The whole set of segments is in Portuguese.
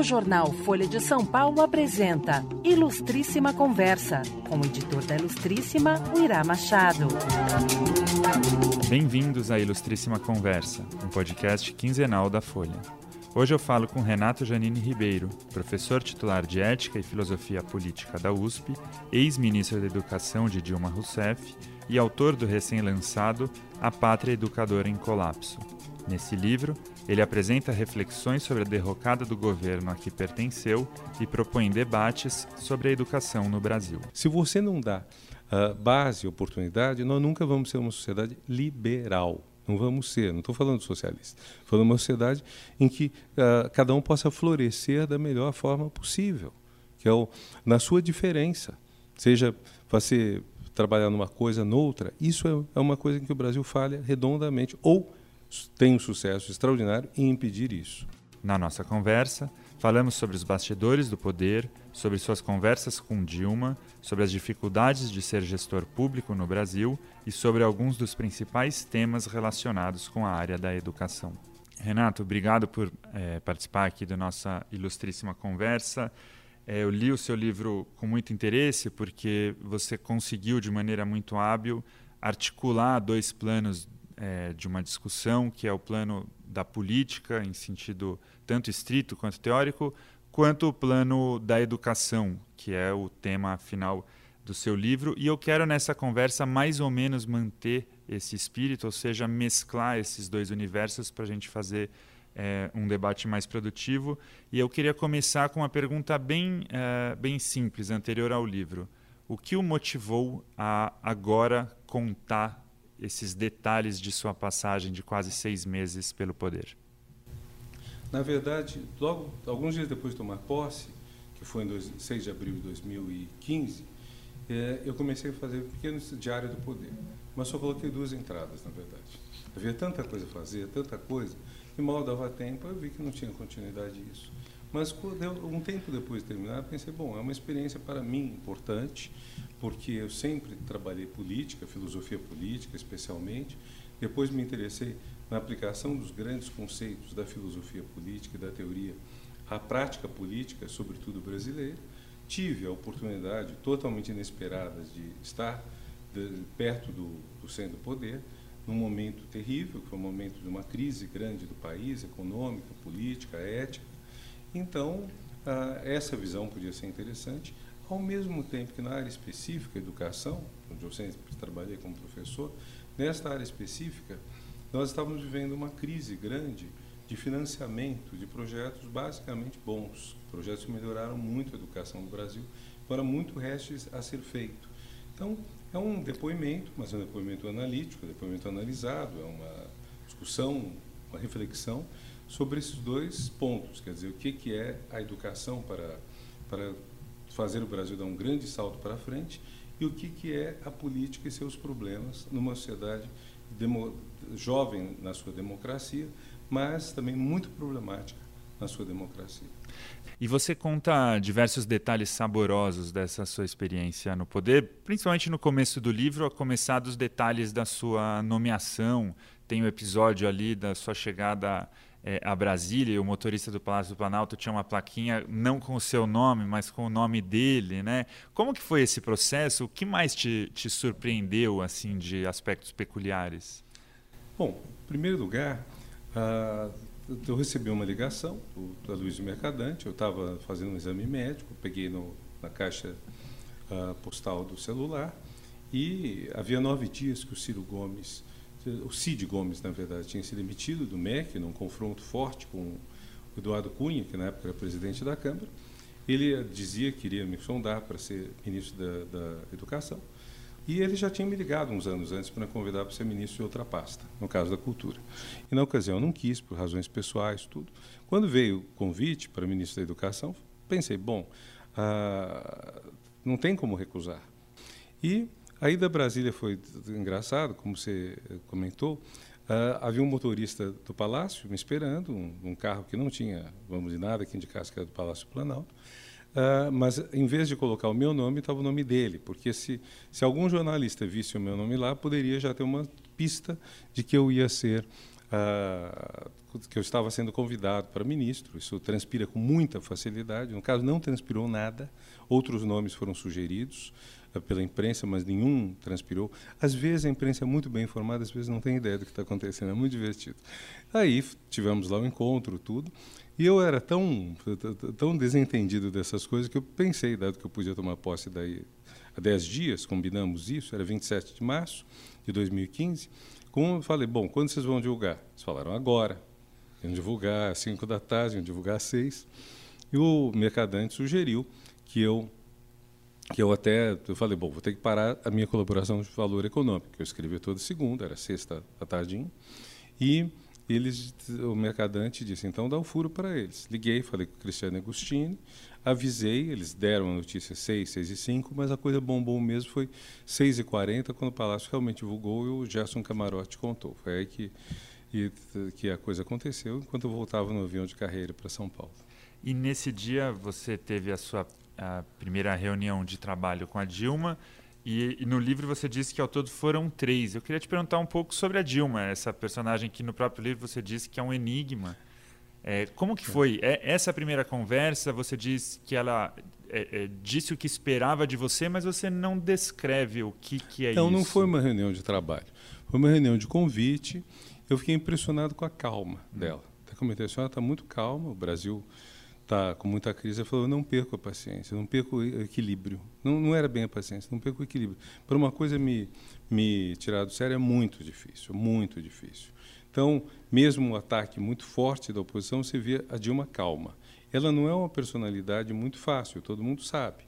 O jornal Folha de São Paulo apresenta Ilustríssima Conversa, com o editor da Ilustríssima, Uirá Machado. Bem-vindos à Ilustríssima Conversa, um podcast quinzenal da Folha. Hoje eu falo com Renato Janine Ribeiro, professor titular de Ética e Filosofia Política da USP, ex-ministro da Educação de Dilma Rousseff e autor do recém-lançado A Pátria Educadora em Colapso. Nesse livro, ele apresenta reflexões sobre a derrocada do governo a que pertenceu e propõe debates sobre a educação no Brasil. Se você não dá uh, base e oportunidade, nós nunca vamos ser uma sociedade liberal. Não vamos ser, não estou falando socialista. Estou falando uma sociedade em que uh, cada um possa florescer da melhor forma possível, que é o, na sua diferença. Seja você trabalhar numa coisa, noutra, isso é, é uma coisa em que o Brasil falha redondamente. Ou tem um sucesso extraordinário em impedir isso. Na nossa conversa, falamos sobre os bastidores do poder, sobre suas conversas com Dilma, sobre as dificuldades de ser gestor público no Brasil e sobre alguns dos principais temas relacionados com a área da educação. Renato, obrigado por é, participar aqui da nossa ilustríssima conversa. É, eu li o seu livro com muito interesse porque você conseguiu, de maneira muito hábil, articular dois planos é, de uma discussão, que é o plano da política, em sentido tanto estrito quanto teórico, quanto o plano da educação, que é o tema final do seu livro. E eu quero nessa conversa mais ou menos manter esse espírito, ou seja, mesclar esses dois universos para a gente fazer é, um debate mais produtivo. E eu queria começar com uma pergunta bem, é, bem simples, anterior ao livro. O que o motivou a agora contar esses detalhes de sua passagem de quase seis meses pelo poder? Na verdade, logo alguns dias depois de tomar posse, que foi em 6 de abril de 2015, é, eu comecei a fazer um pequeno diário do poder. Mas só coloquei duas entradas, na verdade. Havia tanta coisa a fazer, tanta coisa, que mal dava tempo, eu vi que não tinha continuidade isso. Mas um tempo depois de terminar, pensei, bom, é uma experiência para mim importante, porque eu sempre trabalhei política, filosofia política especialmente. Depois me interessei na aplicação dos grandes conceitos da filosofia política e da teoria à prática política, sobretudo brasileira. Tive a oportunidade totalmente inesperada de estar perto do, do centro do poder, num momento terrível, que foi um momento de uma crise grande do país, econômica, política, ética. Então, essa visão podia ser interessante. Ao mesmo tempo que na área específica, educação, onde eu sempre trabalhei como professor, nesta área específica, nós estávamos vivendo uma crise grande de financiamento de projetos basicamente bons, projetos que melhoraram muito a educação no Brasil, para muito resto a ser feito. Então, é um depoimento, mas é um depoimento analítico, um depoimento analisado, é uma discussão, uma reflexão sobre esses dois pontos, quer dizer, o que, que é a educação para, para fazer o Brasil dar um grande salto para frente e o que, que é a política e seus problemas numa sociedade demo, jovem na sua democracia, mas também muito problemática na sua democracia. E você conta diversos detalhes saborosos dessa sua experiência no poder, principalmente no começo do livro, a começar dos detalhes da sua nomeação. Tem o um episódio ali da sua chegada é, a Brasília e o motorista do Palácio do Planalto tinha uma plaquinha não com o seu nome, mas com o nome dele, né? Como que foi esse processo? O que mais te, te surpreendeu assim de aspectos peculiares? Bom, em primeiro lugar, uh, eu recebi uma ligação do, da Luiz Mercadante. Eu estava fazendo um exame médico, peguei no, na caixa uh, postal do celular e havia nove dias que o Ciro Gomes o Cid Gomes, na verdade, tinha sido demitido do MEC num confronto forte com o Eduardo Cunha, que na época era presidente da Câmara. Ele dizia que iria me sondar para ser ministro da, da Educação. E ele já tinha me ligado uns anos antes para me convidar para ser ministro de outra pasta, no caso da cultura. E na ocasião eu não quis, por razões pessoais, tudo. Quando veio o convite para ministro da Educação, pensei, bom, ah, não tem como recusar. E a ida a Brasília foi engraçado, como você comentou. Uh, havia um motorista do Palácio me esperando, um, um, carro que não tinha, vamos dizer, nada que indicasse que era do Palácio Planalto. Uh, mas, em vez de colocar o meu nome, estava o nome dele, porque se, se algum jornalista visse o meu nome lá, poderia já ter uma pista de que eu ia ser uh, que eu estava sendo convidado para ministro. Isso transpira com muita facilidade. No caso, não transpirou nada. Outros nomes foram sugeridos pela imprensa, mas nenhum transpirou. Às vezes a imprensa é muito bem informada, às vezes não tem ideia do que está acontecendo. É muito divertido. Aí tivemos lá o encontro, tudo. E eu era tão, tão desentendido dessas coisas que eu pensei, dado que eu podia tomar posse daí há 10 dias, combinamos isso, era 27 de março de 2015. Como eu falei, bom, quando vocês vão divulgar? Eles falaram agora. Iam divulgar às 5 da tarde, iam divulgar às 6. E o mercadante sugeriu que eu que eu até eu falei, bom, vou ter que parar a minha colaboração de valor econômico, que eu escrevia toda segunda, era sexta à tardinha. E eles, o mercadante disse, então dá o furo para eles. Liguei, falei com o Cristiano Agostini, avisei, eles deram a notícia 6, 6 e 5, mas a coisa bombou mesmo foi 6 e 40, quando o Palácio realmente divulgou e o Gerson Camarote contou. Foi aí que, e, que a coisa aconteceu, enquanto eu voltava no avião de carreira para São Paulo. E nesse dia você teve a sua a primeira reunião de trabalho com a Dilma, e, e, no livro você disse que ao todo foram três. Eu queria te perguntar um pouco sobre a Dilma, essa personagem que no próprio livro você disse que é um enigma. É, como que foi? É, essa primeira conversa, você disse que ela é, é, disse o que esperava de você, mas você não descreve o que, que é não, isso. Não, não foi uma reunião de trabalho. Foi uma reunião de convite. Eu fiquei impressionado com a calma hum. dela. Até comentei assim, ela está muito calma, o Brasil está com muita crise, ele falou, não perco a paciência, não perco o equilíbrio. Não, não era bem a paciência, não perco o equilíbrio. Para uma coisa me, me tirar do sério é muito difícil, muito difícil. Então, mesmo um ataque muito forte da oposição, você vê a Dilma calma. Ela não é uma personalidade muito fácil, todo mundo sabe,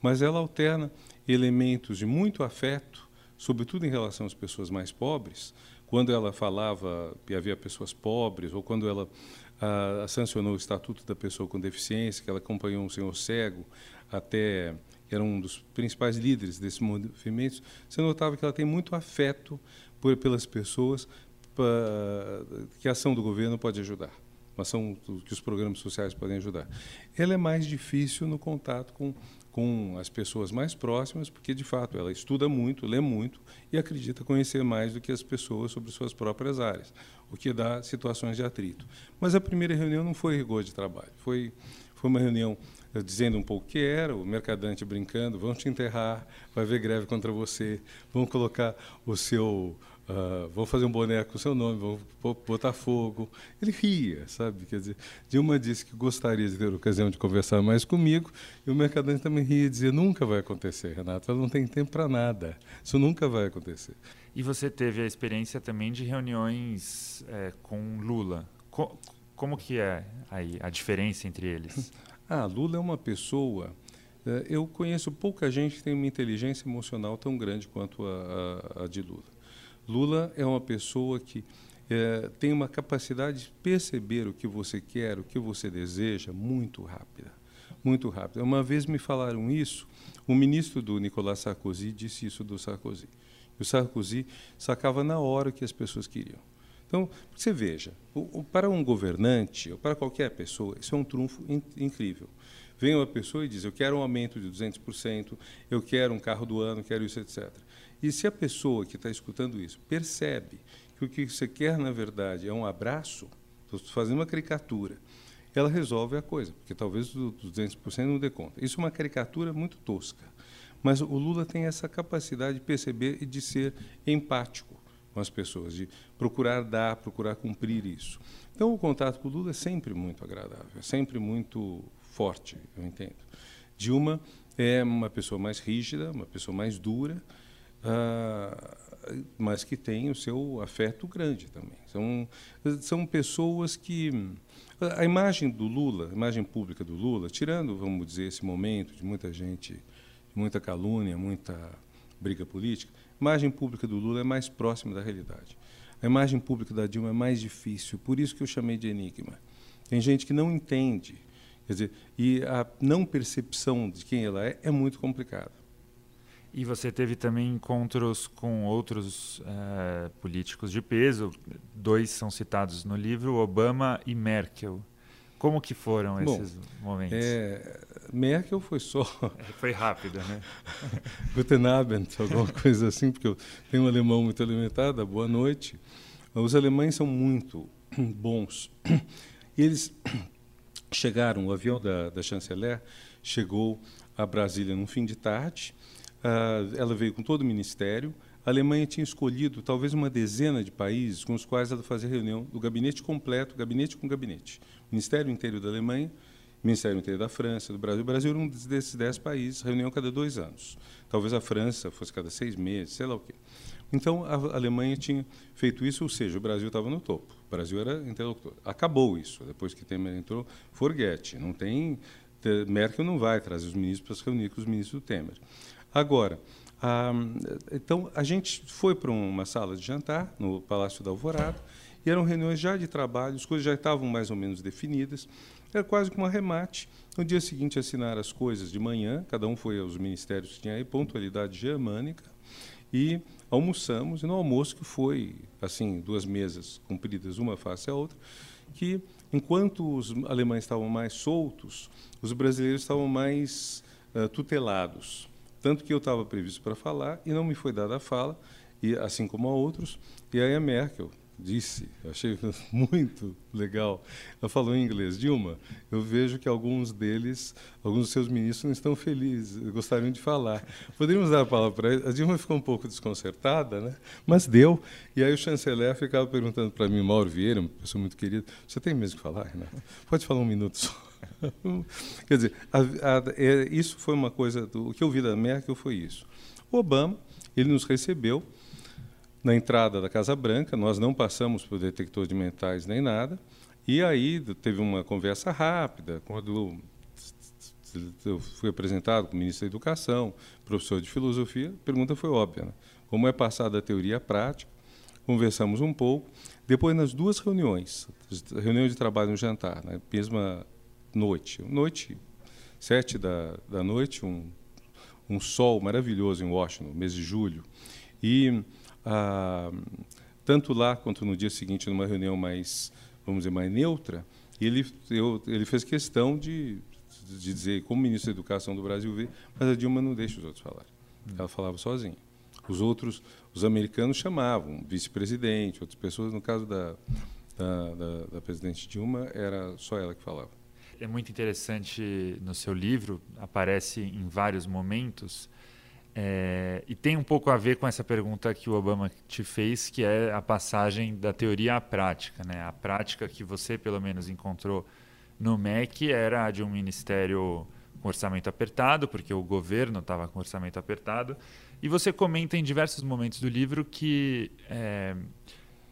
mas ela alterna elementos de muito afeto, sobretudo em relação às pessoas mais pobres, quando ela falava que havia pessoas pobres, ou quando ela a, sancionou o Estatuto da Pessoa com Deficiência, que ela acompanhou um senhor cego até era um dos principais líderes desse movimento, você notava que ela tem muito afeto por, pelas pessoas pra, que a ação do governo pode ajudar, uma ação que os programas sociais podem ajudar. Ela é mais difícil no contato com com as pessoas mais próximas, porque de fato ela estuda muito, lê muito e acredita conhecer mais do que as pessoas sobre suas próprias áreas, o que dá situações de atrito. Mas a primeira reunião não foi rigor de trabalho, foi foi uma reunião eh, dizendo um pouco o que era, o mercadante brincando, vão te enterrar, vai haver greve contra você, vão colocar o seu Uh, vou fazer um boneco com seu nome, vou botar fogo. Ele ria, sabe? Quer dizer, Dilma disse que gostaria de ter a ocasião de conversar mais comigo, e o mercadante também ria e dizia: nunca vai acontecer, Renato, ela não tem tempo para nada, isso nunca vai acontecer. E você teve a experiência também de reuniões é, com Lula. Co como que é aí a diferença entre eles? ah, Lula é uma pessoa. Eh, eu conheço pouca gente que tem uma inteligência emocional tão grande quanto a, a, a de Lula. Lula é uma pessoa que é, tem uma capacidade de perceber o que você quer, o que você deseja, muito rápida. Muito rápida. Uma vez me falaram isso, o ministro do Nicolas Sarkozy disse isso do Sarkozy. O Sarkozy sacava na hora o que as pessoas queriam. Então, você veja, para um governante, ou para qualquer pessoa, isso é um trunfo in, incrível. Vem uma pessoa e diz: Eu quero um aumento de 200%, eu quero um carro do ano, quero isso, etc. E se a pessoa que está escutando isso percebe que o que você quer, na verdade, é um abraço, estou fazendo uma caricatura, ela resolve a coisa, porque talvez os 200% não dê conta. Isso é uma caricatura muito tosca. Mas o Lula tem essa capacidade de perceber e de ser empático com as pessoas, de procurar dar, procurar cumprir isso. Então, o contato com o Lula é sempre muito agradável, é sempre muito forte, eu entendo. Dilma é uma pessoa mais rígida, uma pessoa mais dura, uh, mas que tem o seu afeto grande também. São, são pessoas que. A imagem do Lula, a imagem pública do Lula, tirando, vamos dizer, esse momento de muita gente, muita calúnia, muita briga política, a imagem pública do Lula é mais próxima da realidade. A imagem pública da Dilma é mais difícil, por isso que eu chamei de enigma. Tem gente que não entende, quer dizer, e a não percepção de quem ela é é muito complicada. E você teve também encontros com outros uh, políticos de peso. Dois são citados no livro, Obama e Merkel. Como que foram Bom, esses momentos? É, Merkel foi só... É, foi rápido, né? Guten Abend, alguma coisa assim, porque eu tenho um alemão muito alimentado, boa noite. Os alemães são muito bons. E eles chegaram, o avião da, da chanceler chegou a Brasília no fim de tarde. Uh, ela veio com todo o ministério. A Alemanha tinha escolhido talvez uma dezena de países com os quais ela fazia reunião do gabinete completo, gabinete com gabinete. Ministério inteiro da Alemanha, Ministério inteiro da França, do Brasil. O Brasil era um desses dez países, reunião cada dois anos. Talvez a França fosse cada seis meses, sei lá o quê. Então, a Alemanha tinha feito isso, ou seja, o Brasil estava no topo. O Brasil era interlocutor. Acabou isso. Depois que Temer entrou, forget. Não tem... Merkel não vai trazer os ministros para se reunir com os ministros do Temer. Agora, ah, então, a gente foi para uma sala de jantar no Palácio da Alvorada e eram reuniões já de trabalho, as coisas já estavam mais ou menos definidas. Era quase como um arremate. No dia seguinte, assinaram as coisas de manhã, cada um foi aos ministérios que tinha aí, pontualidade germânica, e almoçamos. E no almoço, que foi assim duas mesas compridas, uma face à outra, que enquanto os alemães estavam mais soltos, os brasileiros estavam mais uh, tutelados. Tanto que eu estava previsto para falar e não me foi dada a fala, e assim como a outros. E aí a Merkel disse, achei muito legal, ela falou em inglês, Dilma, eu vejo que alguns deles, alguns dos seus ministros não estão felizes, gostariam de falar. Poderíamos dar a palavra para ele? A Dilma ficou um pouco desconcertada, né? mas deu. E aí o chanceler ficava perguntando para mim, Mauro Vieira, uma pessoa muito querida, você tem mesmo que falar, Renato? Pode falar um minuto só. Quer dizer, a, a, é, isso foi uma coisa. Do, o que eu vi da Merkel foi isso. O Obama, ele nos recebeu na entrada da Casa Branca, nós não passamos por detector de metais nem nada, e aí teve uma conversa rápida, quando eu fui apresentado como ministro da Educação, professor de Filosofia, a pergunta foi óbvia, né? como é passada a teoria à prática, conversamos um pouco, depois nas duas reuniões, reunião de trabalho no jantar, na né? mesma noite. Noite, sete da, da noite, um, um sol maravilhoso em Washington, mês de julho. E ah, tanto lá quanto no dia seguinte, numa reunião mais, vamos dizer, mais neutra, ele, eu, ele fez questão de, de dizer, como ministro da Educação do Brasil vê, mas a Dilma não deixa os outros falarem. Ela falava sozinha. Os outros, os americanos chamavam, vice-presidente, outras pessoas. No caso da, da, da, da presidente Dilma, era só ela que falava é muito interessante no seu livro, aparece em vários momentos, é, e tem um pouco a ver com essa pergunta que o Obama te fez, que é a passagem da teoria à prática. Né? A prática que você, pelo menos, encontrou no MEC era a de um ministério com orçamento apertado, porque o governo estava com orçamento apertado. E você comenta em diversos momentos do livro que é,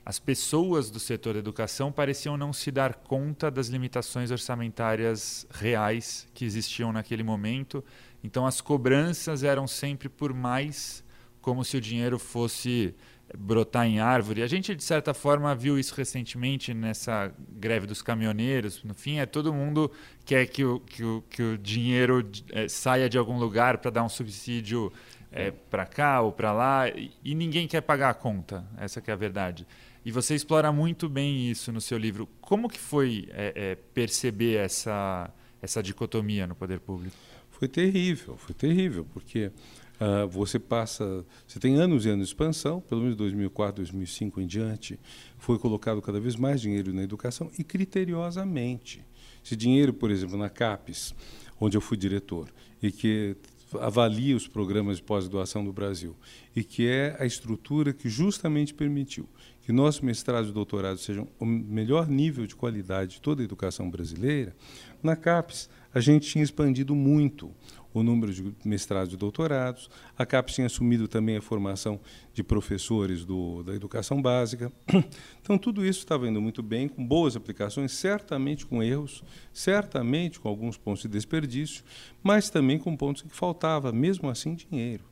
as pessoas do setor da educação pareciam não se dar conta das limitações orçamentárias reais que existiam naquele momento. Então, as cobranças eram sempre por mais, como se o dinheiro fosse brotar em árvore. A gente, de certa forma, viu isso recentemente nessa greve dos caminhoneiros. No fim, é todo mundo quer que o, que o, que o dinheiro é, saia de algum lugar para dar um subsídio é, para cá ou para lá e, e ninguém quer pagar a conta. Essa é a verdade. E você explora muito bem isso no seu livro. Como que foi é, é, perceber essa, essa dicotomia no poder público? Foi terrível, foi terrível, porque uh, você passa, você tem anos e anos de expansão, pelo menos 2004, 2005 em diante, foi colocado cada vez mais dinheiro na educação e criteriosamente. Esse dinheiro, por exemplo, na CAPES, onde eu fui diretor, e que avalia os programas de pós-graduação do Brasil, e que é a estrutura que justamente permitiu que nossos mestrados e doutorados sejam o melhor nível de qualidade de toda a educação brasileira, na CAPES a gente tinha expandido muito o número de mestrados e doutorados, a CAPES tinha assumido também a formação de professores do, da educação básica. Então, tudo isso estava indo muito bem, com boas aplicações, certamente com erros, certamente com alguns pontos de desperdício, mas também com pontos que faltava, mesmo assim, dinheiro.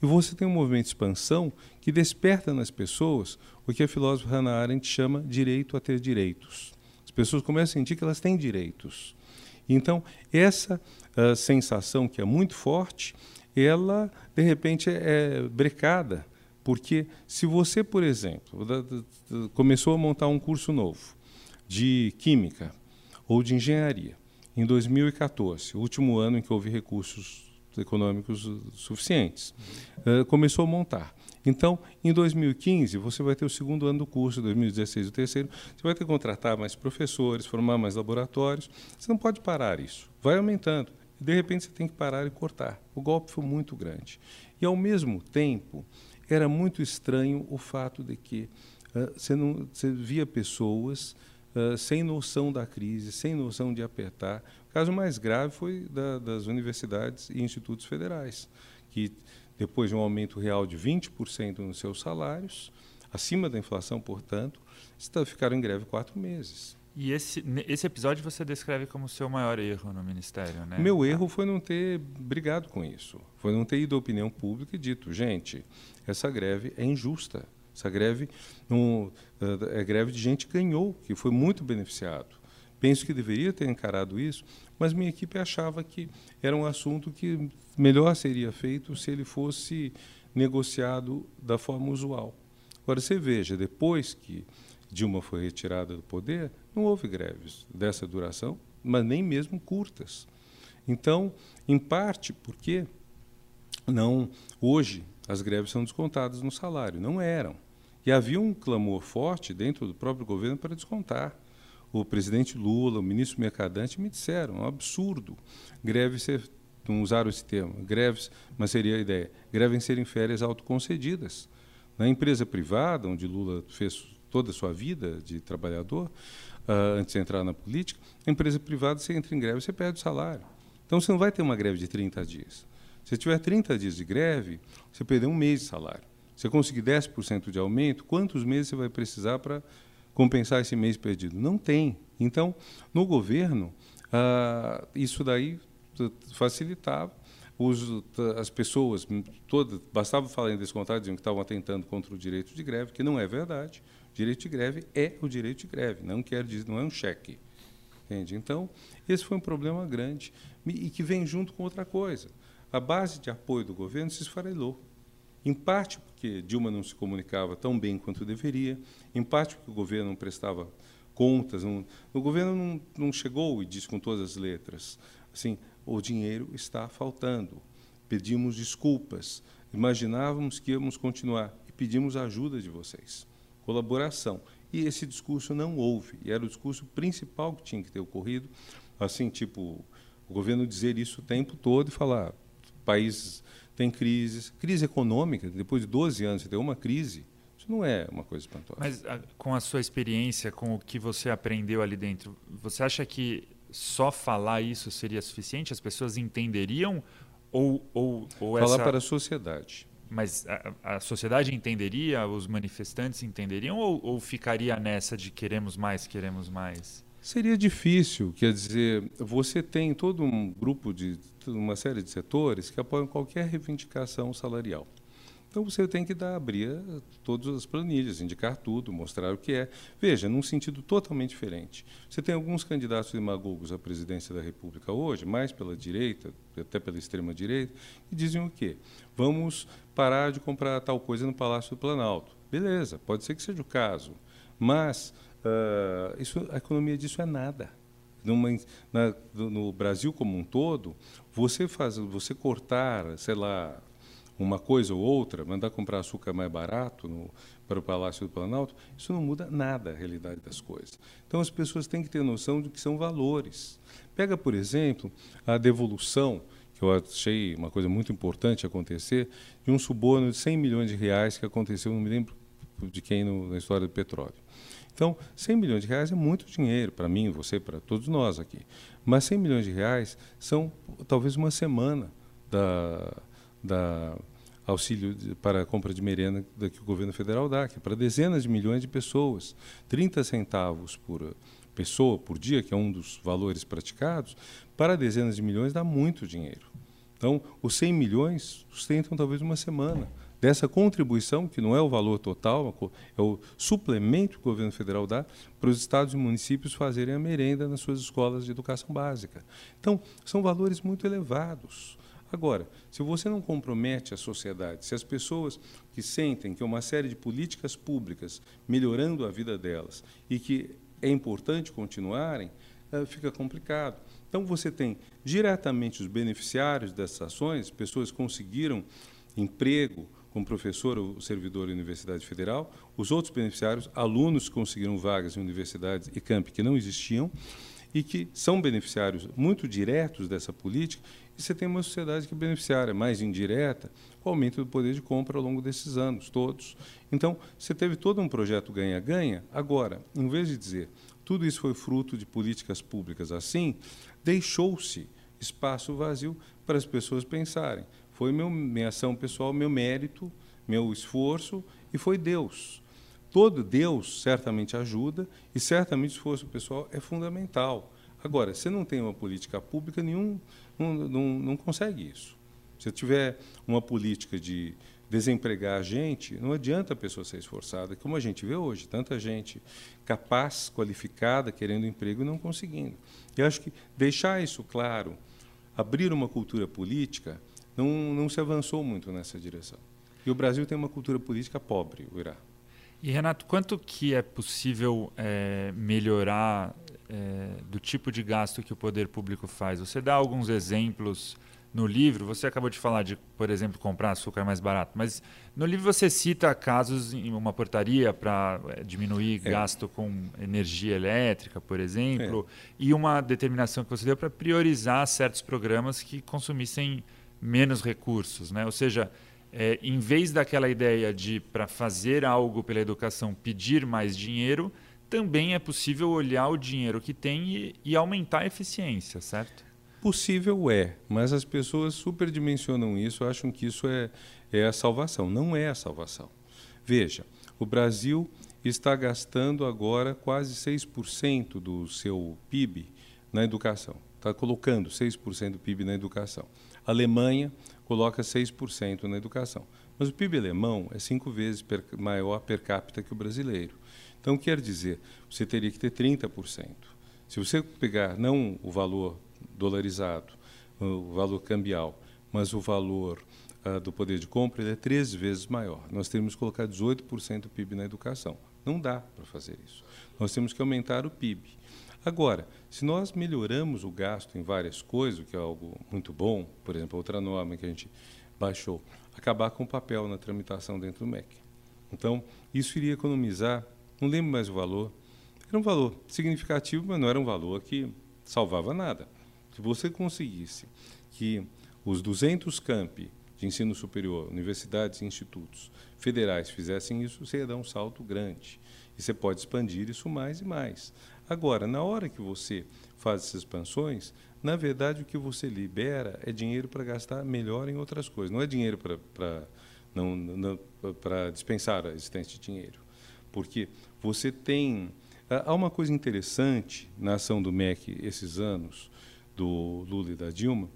E você tem um movimento de expansão que desperta nas pessoas o que a filósofa Hannah Arendt chama direito a ter direitos. As pessoas começam a sentir que elas têm direitos. Então, essa uh, sensação que é muito forte, ela, de repente, é, é brecada. Porque se você, por exemplo, começou a montar um curso novo de química ou de engenharia em 2014, o último ano em que houve recursos econômicos suficientes. Uh, começou a montar. Então, em 2015, você vai ter o segundo ano do curso, 2016 o terceiro, você vai ter que contratar mais professores, formar mais laboratórios. Você não pode parar isso. Vai aumentando. De repente, você tem que parar e cortar. O golpe foi muito grande. E, ao mesmo tempo, era muito estranho o fato de que uh, você, não, você via pessoas uh, sem noção da crise, sem noção de apertar. O caso mais grave foi da, das universidades e institutos federais, que depois de um aumento real de 20% nos seus salários, acima da inflação, portanto, ficaram em greve quatro meses. E esse, esse episódio você descreve como seu maior erro no Ministério, né? Meu erro foi não ter brigado com isso. Foi não ter ido à opinião pública e dito, gente, essa greve é injusta. Essa greve não, é, é greve de gente que ganhou, que foi muito beneficiado. Penso que deveria ter encarado isso, mas minha equipe achava que era um assunto que melhor seria feito se ele fosse negociado da forma usual. Agora, você veja, depois que Dilma foi retirada do poder, não houve greves dessa duração, mas nem mesmo curtas. Então, em parte, porque não hoje as greves são descontadas no salário, não eram. E havia um clamor forte dentro do próprio governo para descontar. O presidente Lula, o ministro Mercadante me disseram, é um absurdo. Greve ser, não usaram esse termo, greves, mas seria a ideia, greve em serem férias autoconcedidas. Na empresa privada, onde Lula fez toda a sua vida de trabalhador, uh, antes de entrar na política, a empresa privada, você entra em greve, você perde o salário. Então, você não vai ter uma greve de 30 dias. Se tiver 30 dias de greve, você perdeu um mês de salário. Se você conseguir 10% de aumento, quantos meses você vai precisar para compensar esse mês perdido? Não tem. Então, no governo, ah, isso daí facilitava. Os, as pessoas, todas, bastava falar em descontado, diziam que estavam atentando contra o direito de greve, que não é verdade. O direito de greve é o direito de greve, não quer dizer, não é um cheque. Entende? Então, esse foi um problema grande e que vem junto com outra coisa a base de apoio do governo se esfarelou. Em parte porque Dilma não se comunicava tão bem quanto deveria, em parte porque o governo não prestava contas, não, o governo não, não chegou e disse com todas as letras, assim, o dinheiro está faltando, pedimos desculpas, imaginávamos que íamos continuar e pedimos ajuda de vocês, colaboração. E esse discurso não houve, e era o discurso principal que tinha que ter ocorrido, assim, tipo, o governo dizer isso o tempo todo e falar, países têm crises, crise econômica, depois de 12 anos você tem uma crise, isso não é uma coisa espantosa. Mas a, com a sua experiência, com o que você aprendeu ali dentro, você acha que só falar isso seria suficiente? As pessoas entenderiam ou, ou, ou falar essa... para a sociedade. Mas a, a, sociedade entenderia, os manifestantes entenderiam ou, ou ficaria nessa de queremos mais, queremos mais? Seria difícil, quer dizer, você tem todo um grupo de uma série de setores que apoiam qualquer reivindicação salarial. Então você tem que dar, abrir todas as planilhas, indicar tudo, mostrar o que é. Veja, num sentido totalmente diferente. Você tem alguns candidatos demagogos à presidência da República hoje, mais pela direita, até pela extrema direita, que dizem o quê? Vamos parar de comprar tal coisa no Palácio do Planalto. Beleza, pode ser que seja o caso, mas Uh, isso, a economia disso é nada. Numa, na, no Brasil como um todo, você faz, você cortar, sei lá, uma coisa ou outra, mandar comprar açúcar mais barato no, para o Palácio do Planalto, isso não muda nada a realidade das coisas. Então as pessoas têm que ter noção de que são valores. Pega, por exemplo, a devolução, que eu achei uma coisa muito importante acontecer, de um suborno de 100 milhões de reais que aconteceu, não me lembro de quem no, na história do petróleo. Então, 100 milhões de reais é muito dinheiro para mim, você, para todos nós aqui. Mas 100 milhões de reais são talvez uma semana da, da auxílio de, para a compra de merenda que o governo federal dá, que é para dezenas de milhões de pessoas. 30 centavos por pessoa por dia, que é um dos valores praticados, para dezenas de milhões dá muito dinheiro. Então, os 100 milhões sustentam talvez uma semana dessa contribuição, que não é o valor total, é o suplemento que o governo federal dá para os estados e municípios fazerem a merenda nas suas escolas de educação básica. Então, são valores muito elevados. Agora, se você não compromete a sociedade, se as pessoas que sentem que uma série de políticas públicas melhorando a vida delas e que é importante continuarem, eh, fica complicado. Então, você tem diretamente os beneficiários dessas ações, pessoas que conseguiram emprego, como professor ou servidor da Universidade Federal. Os outros beneficiários, alunos que conseguiram vagas em universidades e campi que não existiam e que são beneficiários muito diretos dessa política. E você tem uma sociedade que é beneficiária mais indireta, com o aumento do poder de compra ao longo desses anos todos. Então, você teve todo um projeto ganha-ganha. Agora, em vez de dizer tudo isso foi fruto de políticas públicas assim, deixou-se espaço vazio para as pessoas pensarem. Foi meu, minha ação pessoal, meu mérito, meu esforço e foi Deus. Todo Deus certamente ajuda e certamente o esforço pessoal é fundamental. Agora, se não tem uma política pública, nenhum não, não, não consegue isso. Se tiver uma política de desempregar a gente, não adianta a pessoa ser esforçada, como a gente vê hoje, tanta gente capaz, qualificada, querendo emprego e não conseguindo. Eu acho que deixar isso claro, abrir uma cultura política, não, não se avançou muito nessa direção. E o Brasil tem uma cultura política pobre, o Irá. E Renato, quanto que é possível é, melhorar é, do tipo de gasto que o poder público faz? Você dá alguns exemplos no livro. Você acabou de falar de, por exemplo, comprar açúcar mais barato, mas no livro você cita casos em uma portaria para é, diminuir é. gasto com energia elétrica, por exemplo, é. e uma determinação que você deu para priorizar certos programas que consumissem menos recursos, né? Ou seja, é, em vez daquela ideia de, para fazer algo pela educação, pedir mais dinheiro, também é possível olhar o dinheiro que tem e, e aumentar a eficiência, certo? Possível é, mas as pessoas superdimensionam isso, acham que isso é, é a salvação. Não é a salvação. Veja, o Brasil está gastando agora quase 6% do seu PIB na educação. Está colocando 6% do PIB na educação. A Alemanha coloca 6% na educação. Mas o PIB alemão é cinco vezes per, maior per capita que o brasileiro. Então, quer dizer, você teria que ter 30%. Se você pegar não o valor dolarizado, o valor cambial, mas o valor uh, do poder de compra, ele é três vezes maior. Nós temos que colocar 18% do PIB na educação. Não dá para fazer isso. Nós temos que aumentar o PIB. Agora, se nós melhoramos o gasto em várias coisas, o que é algo muito bom, por exemplo, outra norma que a gente baixou, acabar com o papel na tramitação dentro do MEC. Então, isso iria economizar, não lembro mais o valor, era um valor significativo, mas não era um valor que salvava nada. Se você conseguisse que os 200 campi de ensino superior, universidades e institutos federais fizessem isso, você ia dar um salto grande. E você pode expandir isso mais e mais. Agora, na hora que você faz essas expansões, na verdade o que você libera é dinheiro para gastar melhor em outras coisas. Não é dinheiro para não, não para dispensar a existência de dinheiro, porque você tem há uma coisa interessante na ação do MEC esses anos do Lula e da Dilma,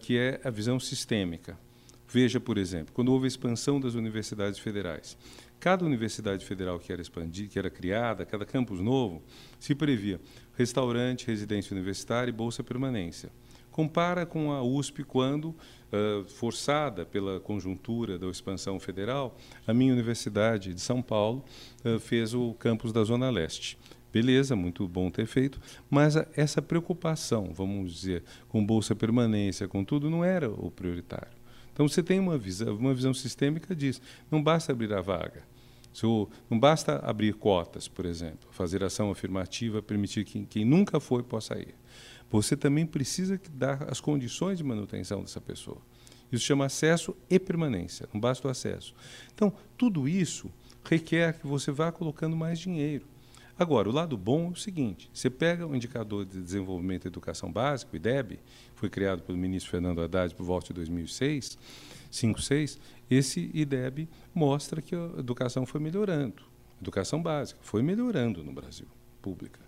que é a visão sistêmica. Veja, por exemplo, quando houve a expansão das universidades federais, Cada universidade federal que era expandida, que era criada, cada campus novo, se previa restaurante, residência universitária e bolsa permanência. Compara com a USP quando, uh, forçada pela conjuntura da expansão federal, a minha universidade de São Paulo uh, fez o campus da Zona Leste. Beleza, muito bom ter feito, mas a, essa preocupação, vamos dizer, com bolsa permanência, com tudo, não era o prioritário. Então você tem uma visão, uma visão sistêmica disso. Não basta abrir a vaga. O, não basta abrir cotas, por exemplo, fazer ação afirmativa, permitir que quem nunca foi possa ir. Você também precisa dar as condições de manutenção dessa pessoa. Isso chama acesso e permanência, não basta o acesso. Então, tudo isso requer que você vá colocando mais dinheiro. Agora, o lado bom é o seguinte: você pega o indicador de desenvolvimento da educação básica, o IDEB, foi criado pelo ministro Fernando Haddad por volta de 2006, 5, 6, esse IDEB mostra que a educação foi melhorando. Educação básica foi melhorando no Brasil, pública.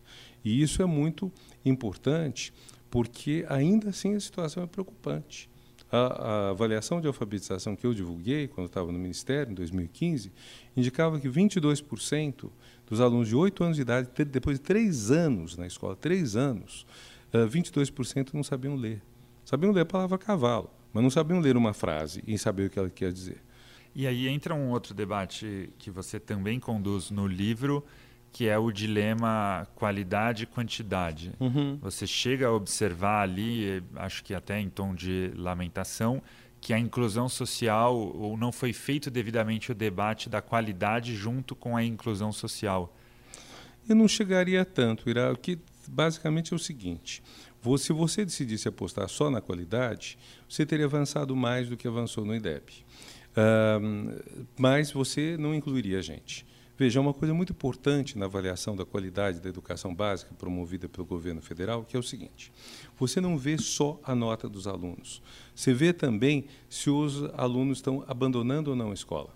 E isso é muito importante, porque ainda assim a situação é preocupante. A, a, avaliação de alfabetização que eu divulguei quando estava no Ministério, em 2015, indicava que 22% dos alunos de 8 anos de idade, depois de 3 anos na escola, 3 anos, 22% não sabiam ler. Sabiam ler a palavra cavalo, mas não sabiam ler uma frase e saber o que ela quer dizer. E aí entra um outro debate que você também conduz no livro, que é o dilema qualidade e quantidade. Uhum. Você chega a observar ali, acho que até em tom de lamentação, que a inclusão social ou não foi feito devidamente o debate da qualidade junto com a inclusão social? Eu não chegaria tanto, Ira. Que basicamente é o seguinte: se você decidisse apostar só na qualidade, você teria avançado mais do que avançou no IDEB. Mas você não incluiria a gente. Veja, uma coisa muito importante na avaliação da qualidade da educação básica promovida pelo governo federal, que é o seguinte: você não vê só a nota dos alunos, você vê também se os alunos estão abandonando ou não a escola.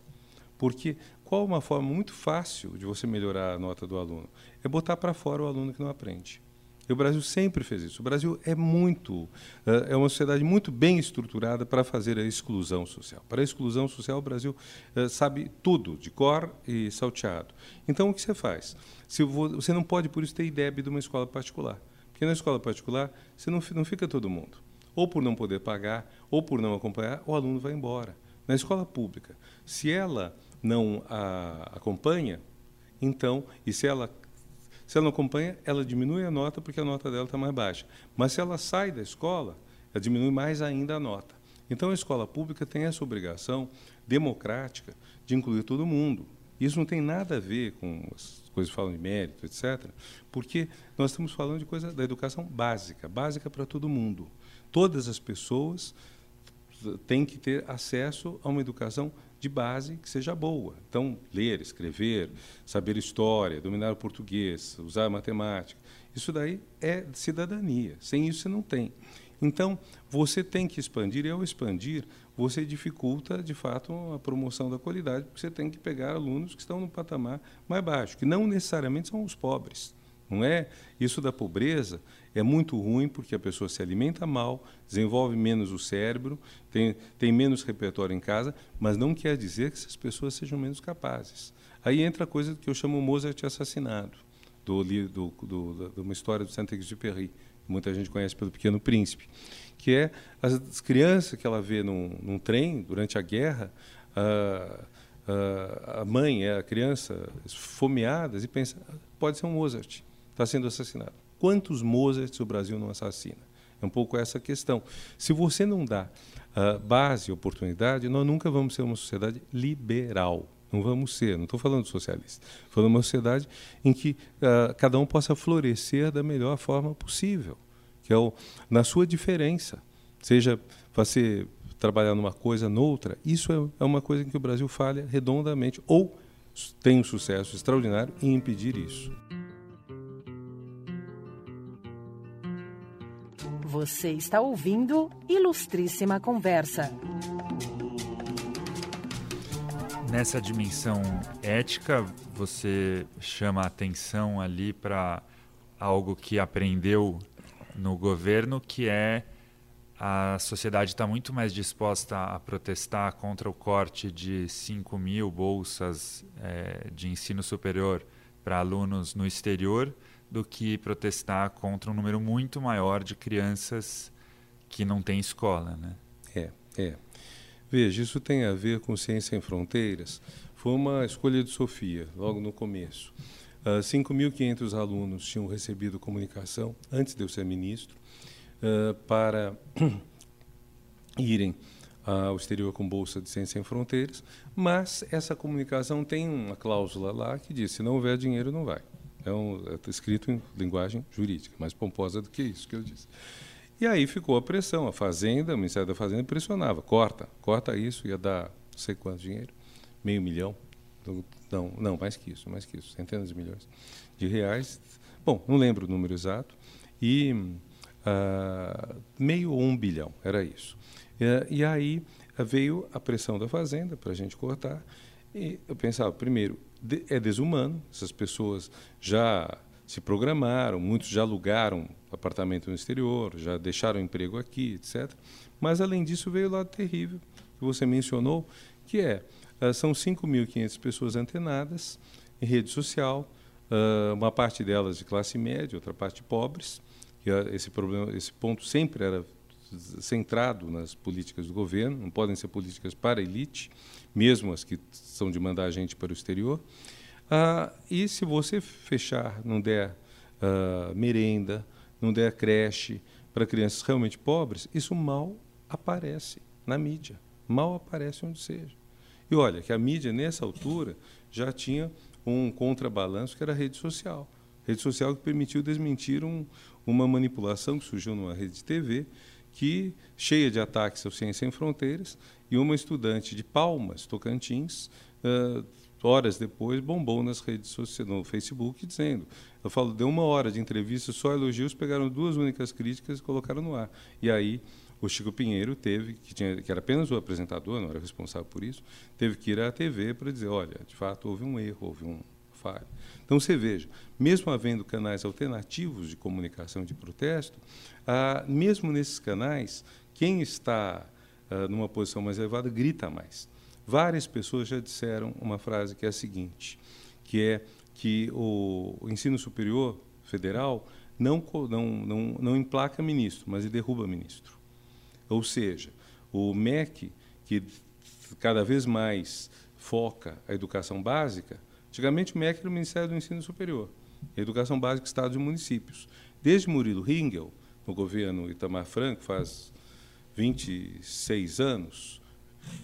Porque qual uma forma muito fácil de você melhorar a nota do aluno? É botar para fora o aluno que não aprende. E o Brasil sempre fez isso. O Brasil é muito, é uma sociedade muito bem estruturada para fazer a exclusão social. Para a exclusão social, o Brasil sabe tudo, de cor e salteado. Então, o que você faz? Você não pode, por isso, ter IDEB de uma escola particular. Porque na escola particular, você não, fica todo mundo. Ou por não poder pagar, ou por não acompanhar, o aluno vai embora. Na escola pública, se ela não acompanha, então, e se ela se ela não acompanha, ela diminui a nota porque a nota dela está mais baixa. Mas se ela sai da escola, ela diminui mais ainda a nota. Então a escola pública tem essa obrigação democrática de incluir todo mundo. Isso não tem nada a ver com as coisas que falam de mérito, etc., porque nós estamos falando de coisa da educação básica, básica para todo mundo. Todas as pessoas têm que ter acesso a uma educação de base que seja boa. Então, ler, escrever, saber história, dominar o português, usar matemática, isso daí é cidadania. Sem isso você não tem. Então, você tem que expandir, e ao expandir, você dificulta, de fato, a promoção da qualidade, porque você tem que pegar alunos que estão no patamar mais baixo, que não necessariamente são os pobres. Não é? Isso da pobreza é muito ruim porque a pessoa se alimenta mal, desenvolve menos o cérebro, tem, tem menos repertório em casa, mas não quer dizer que essas pessoas sejam menos capazes. Aí entra a coisa que eu chamo Mozart assassinado, do, do, do, de uma história do Saint-Exupéry, que muita gente conhece pelo Pequeno Príncipe, que é as crianças que ela vê num, num trem durante a guerra, a, a, mãe, a criança, esfomeadas, e pensa, pode ser um Mozart está sendo assassinado. Quantos Mozarts o Brasil não assassina? É um pouco essa questão. Se você não dá uh, base, oportunidade, nós nunca vamos ser uma sociedade liberal. Não vamos ser, não estou falando socialista. Estou falando uma sociedade em que uh, cada um possa florescer da melhor forma possível, que é o, na sua diferença. Seja você trabalhar numa coisa, noutra, isso é, é uma coisa em que o Brasil falha redondamente, ou tem um sucesso extraordinário em impedir isso. Você está ouvindo Ilustríssima Conversa. Nessa dimensão ética, você chama a atenção ali para algo que aprendeu no governo, que é a sociedade está muito mais disposta a protestar contra o corte de 5 mil bolsas é, de ensino superior para alunos no exterior do que protestar contra um número muito maior de crianças que não têm escola, né? É, é. Veja, isso tem a ver com Ciência em Fronteiras. Foi uma escolha de Sofia, logo no começo. Uh, ah, 5.500 alunos tinham recebido comunicação, antes de eu ser ministro, uh, para irem ao exterior com bolsa de Ciência em Fronteiras, mas essa comunicação tem uma cláusula lá que diz: se não houver dinheiro, não vai. É, um, é escrito em linguagem jurídica, mais pomposa do que isso que eu disse. E aí ficou a pressão. A Fazenda, o Ministério da Fazenda pressionava. Corta, corta isso, ia dar não sei quanto dinheiro, meio milhão. Não, não, mais que isso, mais que isso, centenas de milhões de reais. Bom, não lembro o número exato. E uh, meio ou um bilhão, era isso. E aí veio a pressão da Fazenda para a gente cortar. E eu pensava, primeiro, é desumano. Essas pessoas já se programaram, muitos já alugaram apartamento no exterior, já deixaram emprego aqui, etc. Mas, além disso, veio o lado terrível que você mencionou, que é, uh, são 5.500 pessoas antenadas em rede social, uh, uma parte delas de classe média, outra parte pobres, que uh, esse, problema, esse ponto sempre era centrado nas políticas do governo, não podem ser políticas para a elite, mesmo as que são de mandar a gente para o exterior. Ah, e se você fechar, não der ah, merenda, não der creche para crianças realmente pobres, isso mal aparece. na mídia, mal aparece onde seja. E olha que a mídia, nessa altura, já tinha um contrabalanço que era a rede social. Rede social que permitiu desmentir um, uma manipulação que surgiu numa rede de TV, que cheia de ataques ao Ciência Sem Fronteiras, e uma estudante de Palmas, Tocantins, uh, horas depois bombou nas redes sociais, no Facebook, dizendo: eu falo, deu uma hora de entrevista, só elogios, pegaram duas únicas críticas e colocaram no ar. E aí o Chico Pinheiro teve, que, tinha, que era apenas o apresentador, não era responsável por isso, teve que ir à TV para dizer, olha, de fato houve um erro, houve um falha. Então você veja, mesmo havendo canais alternativos de comunicação de protesto, ah, mesmo nesses canais, quem está ah, numa posição mais elevada grita mais. Várias pessoas já disseram uma frase que é a seguinte, que é que o, ensino superior federal não, não, não, não emplaca ministro, mas ele derruba ministro. Ou seja, o MEC, que cada vez mais foca a educação básica, antigamente o MEC era o Ministério do Ensino Superior, Educação Básica, Estados e Municípios. Desde Murilo Ringel, no governo Itamar Franco, faz 26 anos,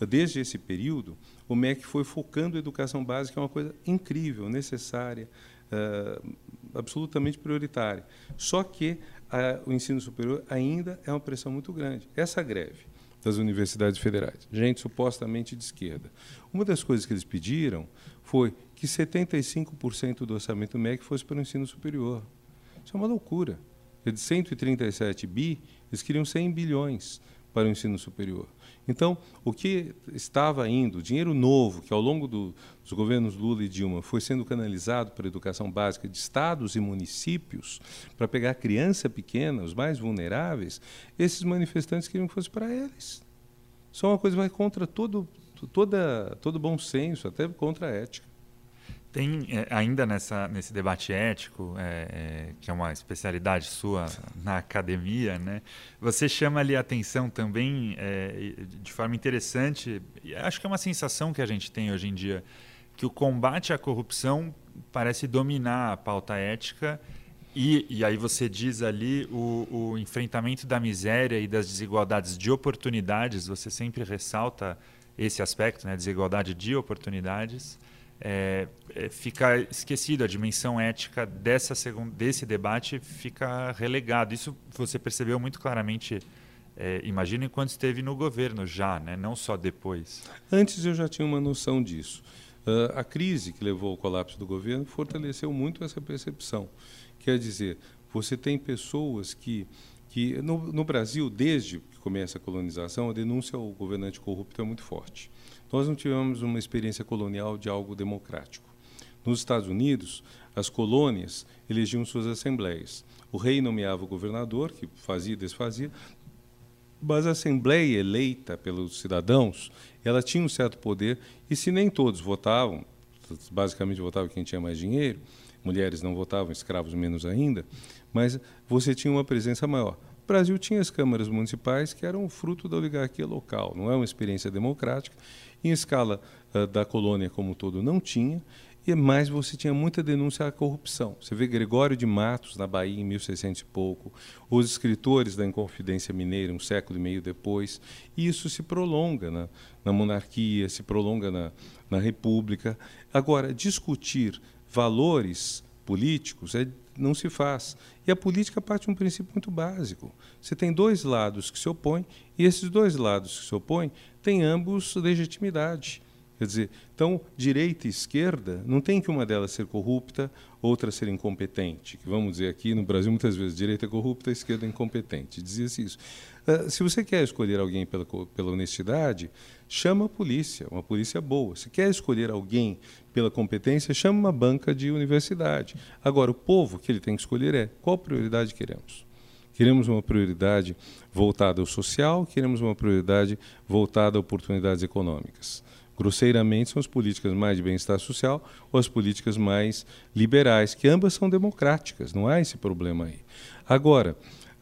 desde esse período, o MEC foi focando a educação básica, é uma coisa incrível, necessária, uh, absolutamente prioritária. Só que uh, o ensino superior ainda é uma pressão muito grande. Essa greve das universidades federais, gente supostamente de esquerda, uma das coisas que eles pediram foi que 75% do orçamento MEC fosse para o ensino superior. Isso é uma loucura. De 137 bi, eles queriam 100 bilhões para o ensino superior. Então, o que estava indo, dinheiro novo, que ao longo do, dos governos Lula e Dilma foi sendo canalizado para a educação básica de estados e municípios, para pegar a criança pequena, os mais vulneráveis, esses manifestantes queriam que fosse para eles. Isso é uma coisa que vai contra todo, toda, todo bom senso, até contra a ética. Tem é, ainda nessa, nesse debate ético, é, é, que é uma especialidade sua na academia, né? você chama ali a atenção também é, de forma interessante, acho que é uma sensação que a gente tem hoje em dia, que o combate à corrupção parece dominar a pauta ética e, e aí você diz ali o, o enfrentamento da miséria e das desigualdades de oportunidades, você sempre ressalta esse aspecto, né? desigualdade de oportunidades é, é, fica esquecido, a dimensão ética dessa desse debate fica relegado. Isso você percebeu muito claramente, é, imagino, enquanto esteve no governo já, né? não só depois. Antes eu já tinha uma noção disso. Uh, a crise que levou ao colapso do governo fortaleceu muito essa percepção. Quer dizer, você tem pessoas que que no, no, Brasil, desde que começa a colonização, a denúncia ao governante corrupto é muito forte. Nós não tivemos uma experiência colonial de algo democrático. Nos Estados Unidos, as colônias elegiam suas assembleias. O rei nomeava o governador, que fazia e desfazia, mas a assembleia eleita pelos cidadãos, ela tinha um certo poder, e se nem todos votavam, basicamente votava quem tinha mais dinheiro, mulheres não votavam, escravos menos ainda, mas você tinha uma presença maior. O Brasil tinha as câmaras municipais que eram fruto da oligarquia local, não é uma experiência democrática. Em escala uh, da colônia como um todo não tinha, e mais você tinha muita denúncia à corrupção. Você vê Gregório de Matos na Bahia em 1600 e pouco, os escritores da Inconfidência Mineira um século e meio depois, e isso se prolonga na, na monarquia, se prolonga na, na república. Agora, discutir valores políticos é não se faz. E a política parte de um princípio muito básico. Você tem dois lados que se opõem, e esses dois lados que se opõem têm ambos legitimidade. Quer dizer, então, direita e esquerda, não tem que uma delas ser corrupta, outra ser incompetente. Que vamos dizer aqui no Brasil, muitas vezes, direita é corrupta, esquerda é incompetente. Dizia-se isso. Uh, se você quer escolher alguém pela, pela honestidade, chama a polícia, uma polícia boa. Se quer escolher alguém pela competência, chama uma banca de universidade. Agora, o povo que ele tem que escolher é qual prioridade queremos. Queremos uma prioridade voltada ao social, queremos uma prioridade voltada a oportunidades econômicas. Grosseiramente, são as políticas mais de bem-estar social ou as políticas mais liberais, que ambas são democráticas, não há esse problema aí. Agora,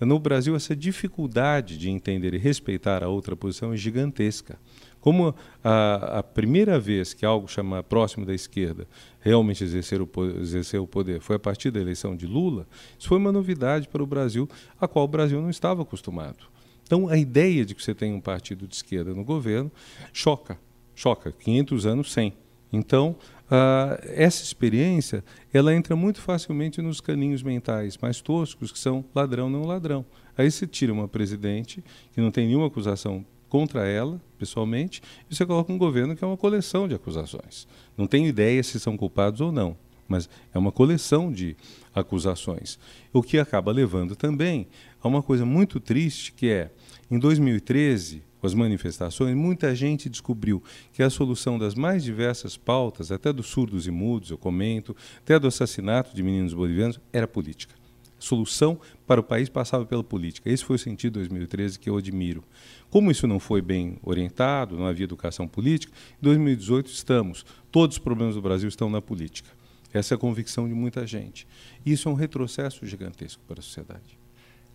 no Brasil, essa dificuldade de entender e respeitar a outra posição é gigantesca. Como a, a primeira vez que algo chama próximo da esquerda realmente exercer o, exercer o poder foi a partir da eleição de Lula, isso foi uma novidade para o Brasil, a qual o Brasil não estava acostumado. Então, a ideia de que você tem um partido de esquerda no governo choca, choca. 500 anos sem. Então, uh, essa experiência ela entra muito facilmente nos caninhos mentais mais toscos, que são ladrão, não ladrão. Aí você tira uma presidente que não tem nenhuma acusação contra ela, pessoalmente, e você coloca um governo que é uma coleção de acusações. Não tenho ideia se são culpados ou não, mas é uma coleção de acusações. O que acaba levando também a uma coisa muito triste, que é, em 2013, com as manifestações, muita gente descobriu que a solução das mais diversas pautas, até dos surdos e mudos, eu comento, até do assassinato de meninos bolivianos, era política solução para o país passava pela política. Esse foi o sentido de 2013 que eu admiro. Como isso não foi bem orientado, não havia educação política, em 2018 estamos. Todos os problemas do Brasil estão na política. Essa é a convicção de muita gente. Isso é um retrocesso gigantesco para a sociedade.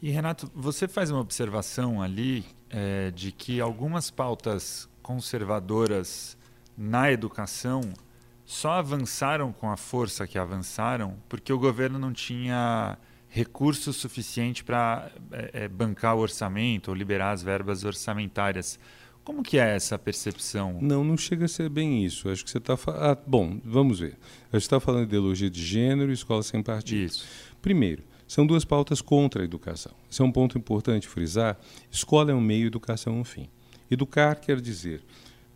E Renato, você faz uma observação ali é, de que algumas pautas conservadoras na educação só avançaram com a força que avançaram porque o governo não tinha recurso suficiente para é, é, bancar o orçamento ou liberar as verbas orçamentárias. Como que é essa percepção? Não, não chega a ser bem isso. Acho que você está ah, bom. Vamos ver. A gente está falando de ideologia de gênero e escola sem partido. Isso. Primeiro, são duas pautas contra a educação. Esse é um ponto importante frisar. Escola é um meio, educação é um fim. Educar quer dizer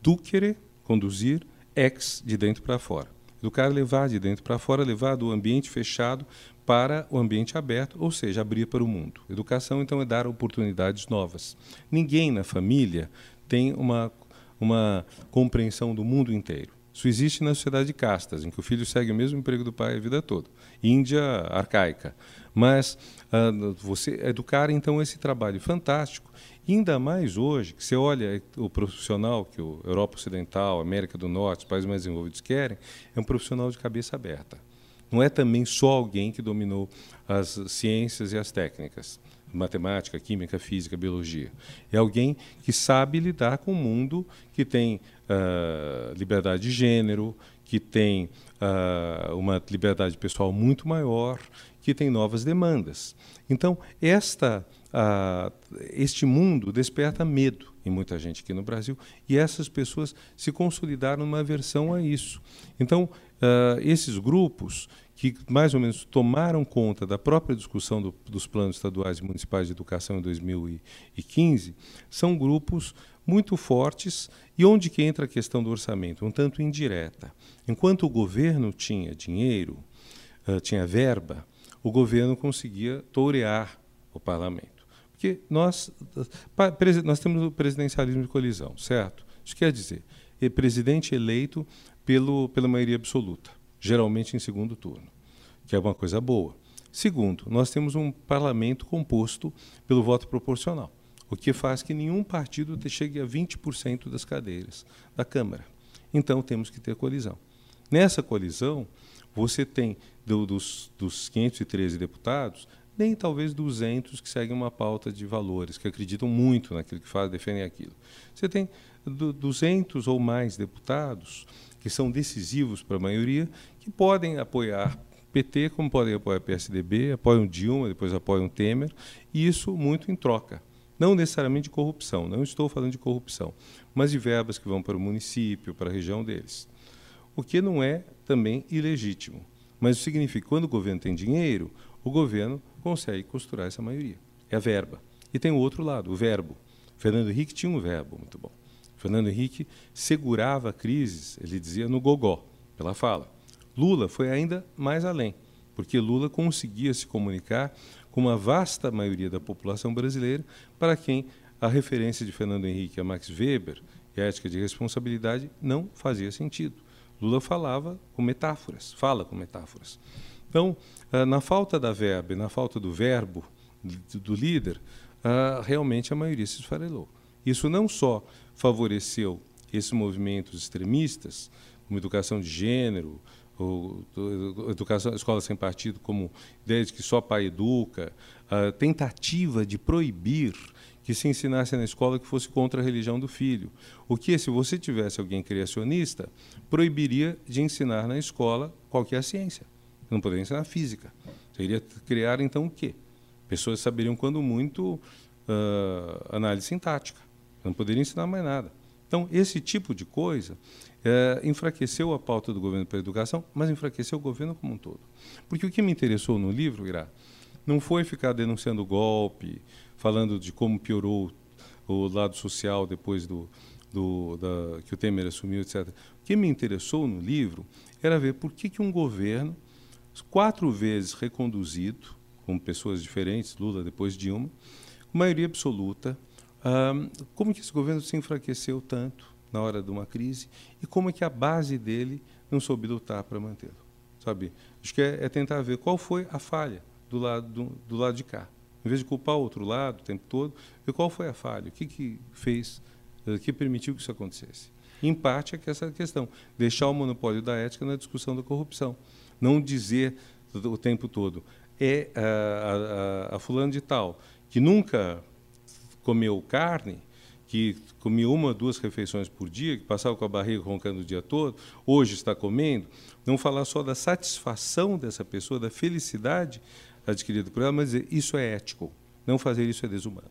ducere, conduzir, ex, de dentro para fora. Educar, levar de dentro para fora, levar do ambiente fechado para o ambiente aberto, ou seja, abrir para o mundo. Educação, então, é dar oportunidades novas. Ninguém na família tem uma, uma compreensão do mundo inteiro. Isso existe na sociedade de castas, em que o filho segue o mesmo emprego do pai a vida toda. Índia arcaica. Mas uh, você educar, então, esse trabalho fantástico, ainda mais hoje, que você olha o profissional que a Europa Ocidental, América do Norte, os países mais desenvolvidos querem, é um profissional de cabeça aberta não é também só alguém que dominou as ciências e as técnicas, matemática, química, física, biologia. É alguém que sabe lidar com o mundo que tem uh, liberdade de gênero, que tem uh, uma liberdade pessoal muito maior, que tem novas demandas. Então, esta, uh, este mundo desperta medo em muita gente aqui no Brasil e essas pessoas se consolidaram numa aversão a isso. Então, esses grupos que mais ou menos tomaram conta da própria discussão do, dos planos estaduais e municipais de educação em 2015, são grupos muito fortes e onde que entra a questão do orçamento, um tanto indireta. Enquanto o governo tinha dinheiro, uh, tinha verba, o governo conseguia tourear o parlamento. Porque nós, nós temos o presidencialismo de colisão, certo? Isso quer dizer, é presidente eleito pelo, pela maioria absoluta geralmente em segundo turno, que é uma coisa boa. Segundo, nós temos um parlamento composto pelo voto proporcional, o que faz que nenhum partido chegue a 20% das cadeiras da Câmara. Então temos que ter colisão. Nessa colisão, você tem do, dos, dos 513 deputados, nem talvez 200 que seguem uma pauta de valores, que acreditam muito naquilo que fazem, defendem aquilo. Você tem 200 ou mais deputados que são decisivos para a maioria, que podem apoiar PT, como podem apoiar PSDB, apoiam Dilma, depois apoiam Temer, e isso muito em troca. Não necessariamente de corrupção, não estou falando de corrupção, mas de verbas que vão para o município, para a região deles. O que não é também ilegítimo. Mas isso significa que quando o governo tem dinheiro, o governo consegue costurar essa maioria. É a verba. E tem o outro lado, o verbo. Fernando Henrique tinha um verbo muito bom. Fernando Henrique segurava crises, ele dizia, no gogó, pela fala. Lula foi ainda mais além, porque Lula conseguia se comunicar com uma vasta maioria da população brasileira, para quem a referência de Fernando Henrique a Max Weber e a ética de responsabilidade não fazia sentido. Lula falava com metáforas, fala com metáforas. Então, ah, na falta da verba e na falta do verbo do líder, ah, realmente a maioria se esfarelou. Isso não só favoreceu esses movimentos extremistas, como educação de gênero, educação, escola sem partido, como ideia de que só pai educa, a tentativa de proibir que se ensinasse na escola que fosse contra a religião do filho. O que, se você tivesse alguém criacionista, proibiria de ensinar na escola qualquer ciência. Não poderia ensinar física. Você iria criar, então, o quê? Pessoas saberiam, quando muito, uh, análise sintática. Não poderia ensinar mais nada. Então, esse tipo de coisa é, enfraqueceu a pauta do governo para a educação, mas enfraqueceu o governo como um todo. Porque o que me interessou no livro, Irá, não foi ficar denunciando golpe, falando de como piorou o lado social depois do, do, da, que o Temer assumiu, etc. O que me interessou no livro era ver por que, que um governo, quatro vezes reconduzido, com pessoas diferentes, Lula depois Dilma, com maioria absoluta, como que esse governo se enfraqueceu tanto na hora de uma crise e como é que a base dele não soube lutar para mantê-lo, sabe? Acho que é, é, tentar ver qual foi a falha do lado do, do, lado de cá, em vez de culpar o outro lado o tempo todo, ver qual foi a falha, o que que fez, eh, que permitiu que isso acontecesse. Em parte é que essa questão, deixar o monopólio da ética na discussão da corrupção, não dizer o tempo todo é a, a, a, fulano de tal que nunca comeu carne, que comia uma duas refeições por dia, que passava com a barriga roncando o dia todo, hoje está comendo, não falar só da satisfação dessa pessoa, da felicidade adquirida por ela, mas dizer isso é ético, não fazer isso é desumano.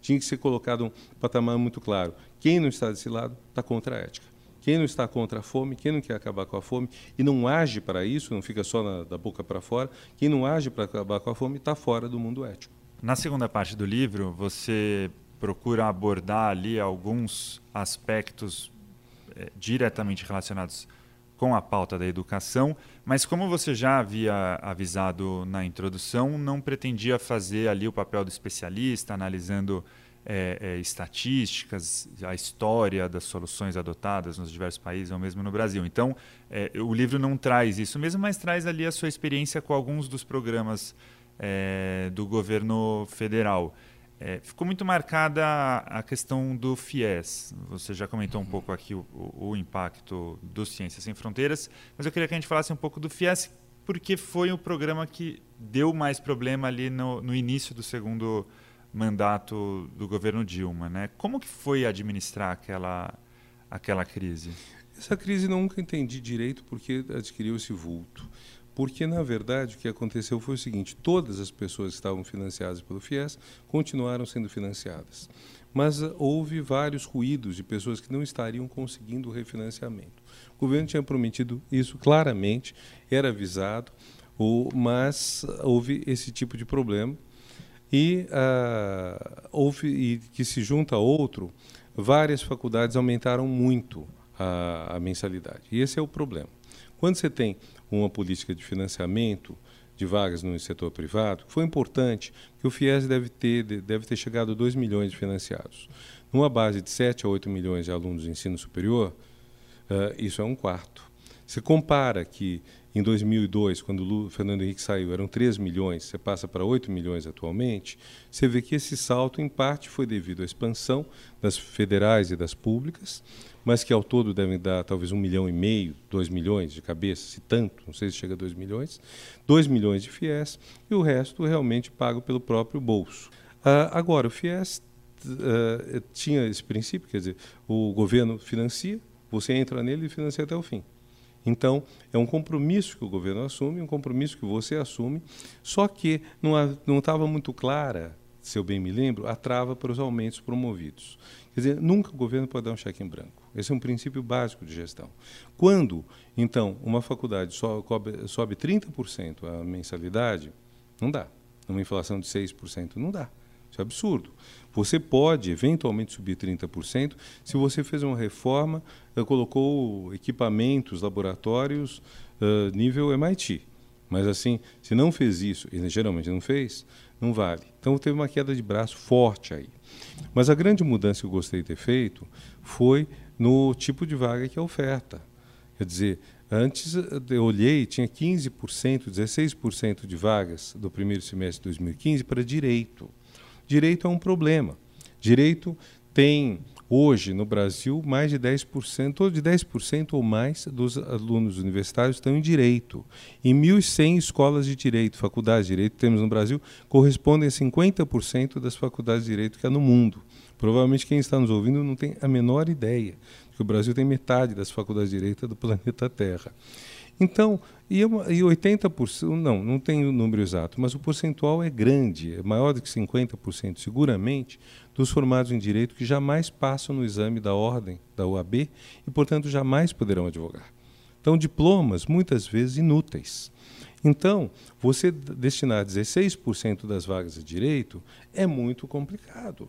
Tinha que ser colocado um patamar muito claro. Quem não está desse lado está contra a ética. Quem não está contra a fome, quem não quer acabar com a fome e não age para isso, não fica só na, da boca para fora, quem não age para acabar com a fome está fora do mundo ético. Na segunda parte do livro, você procura abordar ali alguns aspectos é, diretamente relacionados com a pauta da educação, mas como você já havia avisado na introdução, não pretendia fazer ali o papel do especialista, analisando é, é, estatísticas, a história das soluções adotadas nos diversos países ou mesmo no Brasil. Então, é, o livro não traz isso mesmo, mas traz ali a sua experiência com alguns dos programas é, do governo federal. É, ficou muito marcada a, questão do FIES. Você já comentou um pouco aqui o, o, impacto do Ciências Sem Fronteiras, mas eu queria que a gente falasse um pouco do FIES, porque foi o programa que deu mais problema ali no, no início do segundo mandato do governo Dilma. Né? Como que foi administrar aquela, aquela crise? Essa crise nunca entendi direito porque adquiriu esse vulto. Porque, na verdade, o que aconteceu foi o seguinte: todas as pessoas que estavam financiadas pelo FIES continuaram sendo financiadas. Mas uh, houve vários ruídos de pessoas que não estariam conseguindo o refinanciamento. O governo tinha prometido isso claramente, era avisado, mas houve esse tipo de problema. E uh, houve, e que se junta a outro, várias faculdades aumentaram muito a, a mensalidade. E esse é o problema. Quando você tem uma política de financiamento de vagas no setor privado, foi importante, que o FIES deve ter, deve ter chegado a 2 milhões de financiados. Numa base de 7 a 8 milhões de alunos de ensino superior, uh, isso é um quarto. Você compara que em 2002, quando o Fernando Henrique saiu, eram 3 milhões, você passa para 8 milhões atualmente, você vê que esse salto, em parte, foi devido à expansão das federais e das públicas, mas que ao todo devem dar talvez um milhão e meio, dois milhões de cabeça, se tanto, não sei se chega a dois milhões, dois milhões de FIES e o resto realmente pago pelo próprio bolso. Uh, agora, o FIES uh, tinha esse princípio, quer dizer, o governo financia, você entra nele e financia até o fim. Então, é um compromisso que o governo assume, um compromisso que você assume, só que não estava muito clara, se eu bem me lembro, a trava para os aumentos promovidos. Quer dizer, nunca o governo pode dar um cheque em branco. Esse é um princípio básico de gestão. Quando, então, uma faculdade sobe, sobe 30% a mensalidade, não dá. Numa inflação de 6%, não dá. É absurdo. Você pode, eventualmente, subir 30% se você fez uma reforma, uh, colocou equipamentos, laboratórios uh, nível MIT. Mas, assim, se não fez isso, e geralmente não fez, não vale. Então, teve uma queda de braço forte aí. Mas a grande mudança que eu gostei de ter feito foi no tipo de vaga que é oferta. Quer dizer, antes eu olhei, tinha 15%, 16% de vagas do primeiro semestre de 2015 para direito. Direito é um problema. Direito tem hoje no Brasil mais de 10%, ou de 10% ou mais dos alunos universitários estão em direito. Em 1.100 escolas de direito, faculdades de direito que temos no Brasil, correspondem a 50% das faculdades de direito que há no mundo. Provavelmente quem está nos ouvindo não tem a menor ideia que o Brasil tem metade das faculdades de direito do planeta Terra. Então, e, e 80%, não, não tem o número exato, mas o percentual é grande, é maior do que 50%, seguramente, dos formados em direito que jamais passam no exame da ordem da UAB e, portanto, jamais poderão advogar. Então, diplomas muitas vezes inúteis. Então, você destinar 16% das vagas de direito é muito complicado.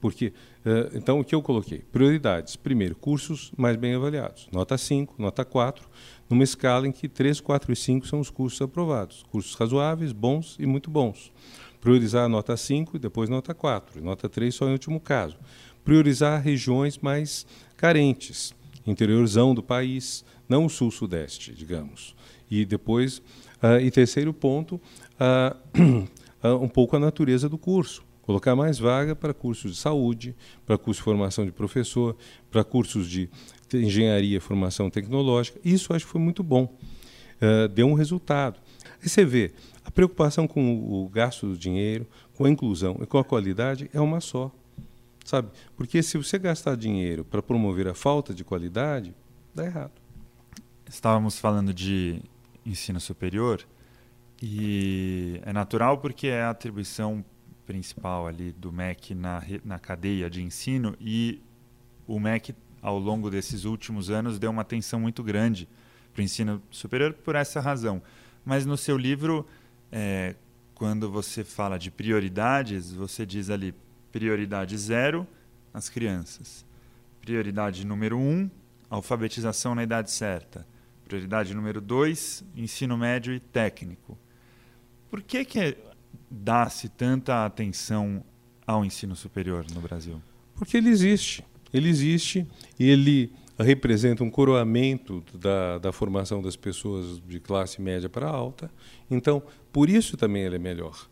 Porque, eh, então, o que eu coloquei? Prioridades. Primeiro, cursos mais bem avaliados. Nota 5, nota 4, numa escala em que 3, 4 e 5 são os cursos aprovados. Cursos razoáveis, bons e muito bons. Priorizar a nota 5 e depois nota 4. Nota 3 só em último caso. Priorizar regiões mais carentes, interiorzão do país, não o sul-sudeste, digamos. E depois, uh, e terceiro ponto, uh, um pouco a natureza do curso. Colocar mais vaga para cursos de saúde, para cursos de formação de professor, para cursos de engenharia formação tecnológica. Isso acho que foi muito bom. deu um resultado. Aí você vê, a preocupação com o gasto do dinheiro, com a inclusão e com a qualidade é uma só. Sabe? Porque se você gastar dinheiro para promover a falta de qualidade, dá errado. Estávamos falando de ensino superior e é natural porque é a atribuição principal ali do MEC na, na cadeia de ensino e o MEC ao longo desses últimos anos deu uma atenção muito grande para o ensino superior por essa razão. Mas no seu livro, é, quando você fala de prioridades, você diz ali prioridade zero, as crianças. Prioridade número um, alfabetização na idade certa. Prioridade número dois, ensino médio e técnico. Por que, que dá-se tanta atenção ao ensino superior no Brasil? Porque ele existe. Ele existe e ele representa um coroamento da, da formação das pessoas de classe média para alta. Então, por isso também ele é melhor.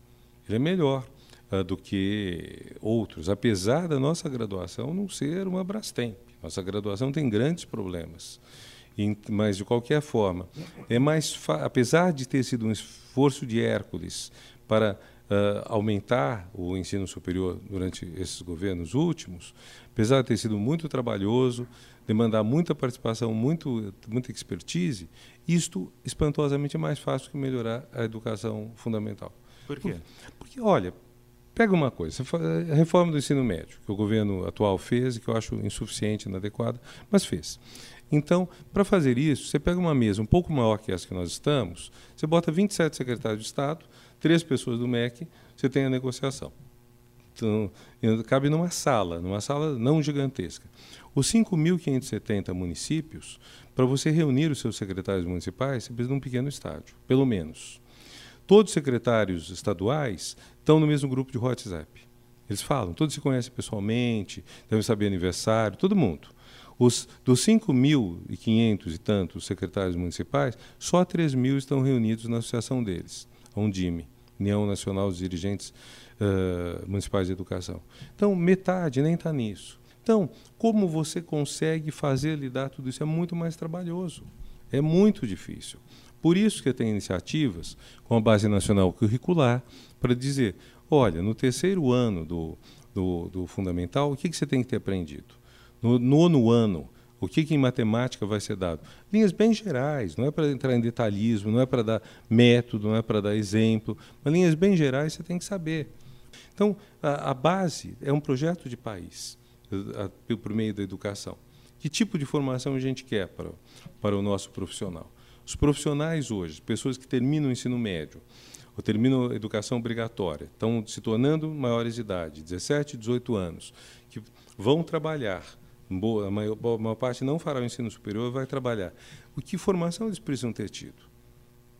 Ele é melhor uh, do que outros, apesar da nossa graduação não ser uma Brastemp. Nossa graduação tem grandes problemas mas de qualquer forma, é mais apesar de ter sido um esforço de Hércules para uh, aumentar o ensino superior durante esses governos últimos, apesar de ter sido muito trabalhoso, demandar muita participação, muito, muita expertise, isto espantosamente é mais fácil que melhorar a educação fundamental. Por quê? Porque, olha, pega uma coisa, a reforma do ensino médio, que o governo atual fez e que eu acho insuficiente, inadequada, mas fez. Então, para fazer isso, você pega uma mesa um pouco maior que essa que nós estamos, você bota 27 secretários de Estado, três pessoas do MEC, você tem a negociação. Então, cabe numa sala, numa sala não gigantesca. Os 5.570 municípios, para você reunir os seus secretários municipais, você precisa de um pequeno estádio, pelo menos. Todos os secretários estaduais estão no mesmo grupo de WhatsApp. Eles falam, todos se conhecem pessoalmente, devem saber aniversário, todo mundo. Os, dos 5.500 e tantos secretários municipais, só 3 mil estão reunidos na associação deles, a Undime, União Nacional dos Dirigentes uh, Municipais de Educação. Então, metade nem está nisso. Então, como você consegue fazer lidar tudo isso? É muito mais trabalhoso. É muito difícil. Por isso que tem iniciativas com a Base Nacional Curricular para dizer, olha, no terceiro ano do, do, do fundamental, o que, que você tem que ter aprendido? no nono ano, o que, que, em matemática vai ser dado? Linhas bem gerais, não é para entrar em detalhismo, não é para dar método, não é para dar exemplo, mas linhas bem gerais você tem que saber. Então, a, a base é um projeto de país, a, a, por meio da educação. Que tipo de formação a gente quer para, para o nosso profissional? Os profissionais hoje, pessoas que terminam o ensino médio, ou terminam a educação obrigatória, estão se tornando maiores de idade, 17, 18 anos, que vão trabalhar boa, a maior, a maior parte não fará o ensino superior vai trabalhar. O que formação eles precisam ter tido?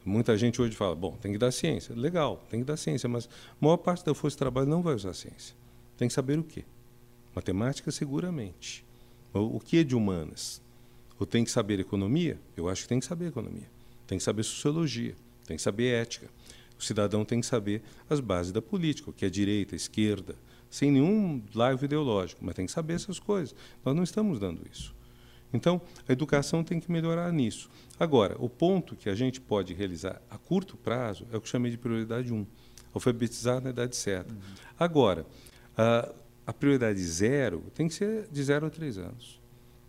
Muita gente hoje fala, bom, tem que dar ciência. Legal, tem que dar ciência, mas a maior parte da força de trabalho não vai usar ciência. Tem que saber o quê? Matemática, seguramente. O, que é de humanas? Ou tem que saber economia? Eu acho que tem que saber economia. Tem que saber sociologia, tem que saber ética. O cidadão tem que saber as bases da política, o que é direita, esquerda, sem nenhum laivo ideológico, mas tem que saber essas coisas. Nós não estamos dando isso. Então, a educação tem que melhorar nisso. Agora, o ponto que a gente pode realizar a curto prazo é o que eu chamei de prioridade 1, alfabetizar na idade certa. Uhum. Agora, a, a prioridade zero tem que ser de zero a três anos,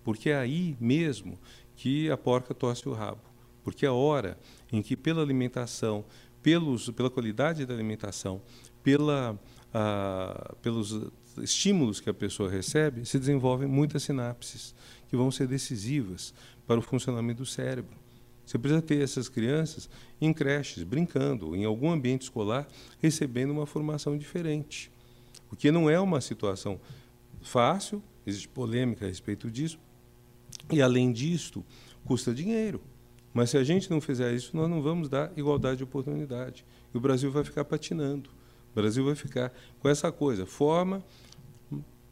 porque é aí mesmo que a porca torce o rabo. porque a hora em que pela alimentação, pelos, pela qualidade da alimentação, pela, ah, pelos estímulos que a pessoa recebe, se desenvolvem muitas sinapses que vão ser decisivas para o funcionamento do cérebro. Você precisa ter essas crianças em creches, brincando, em algum ambiente escolar, recebendo uma formação diferente. Porque não é uma situação fácil, existe polêmica a respeito disso, e além disto, custa dinheiro. Mas se a gente não fizer isso, nós não vamos dar igualdade de oportunidade. E o Brasil vai ficar patinando. O Brasil vai ficar com essa coisa. Forma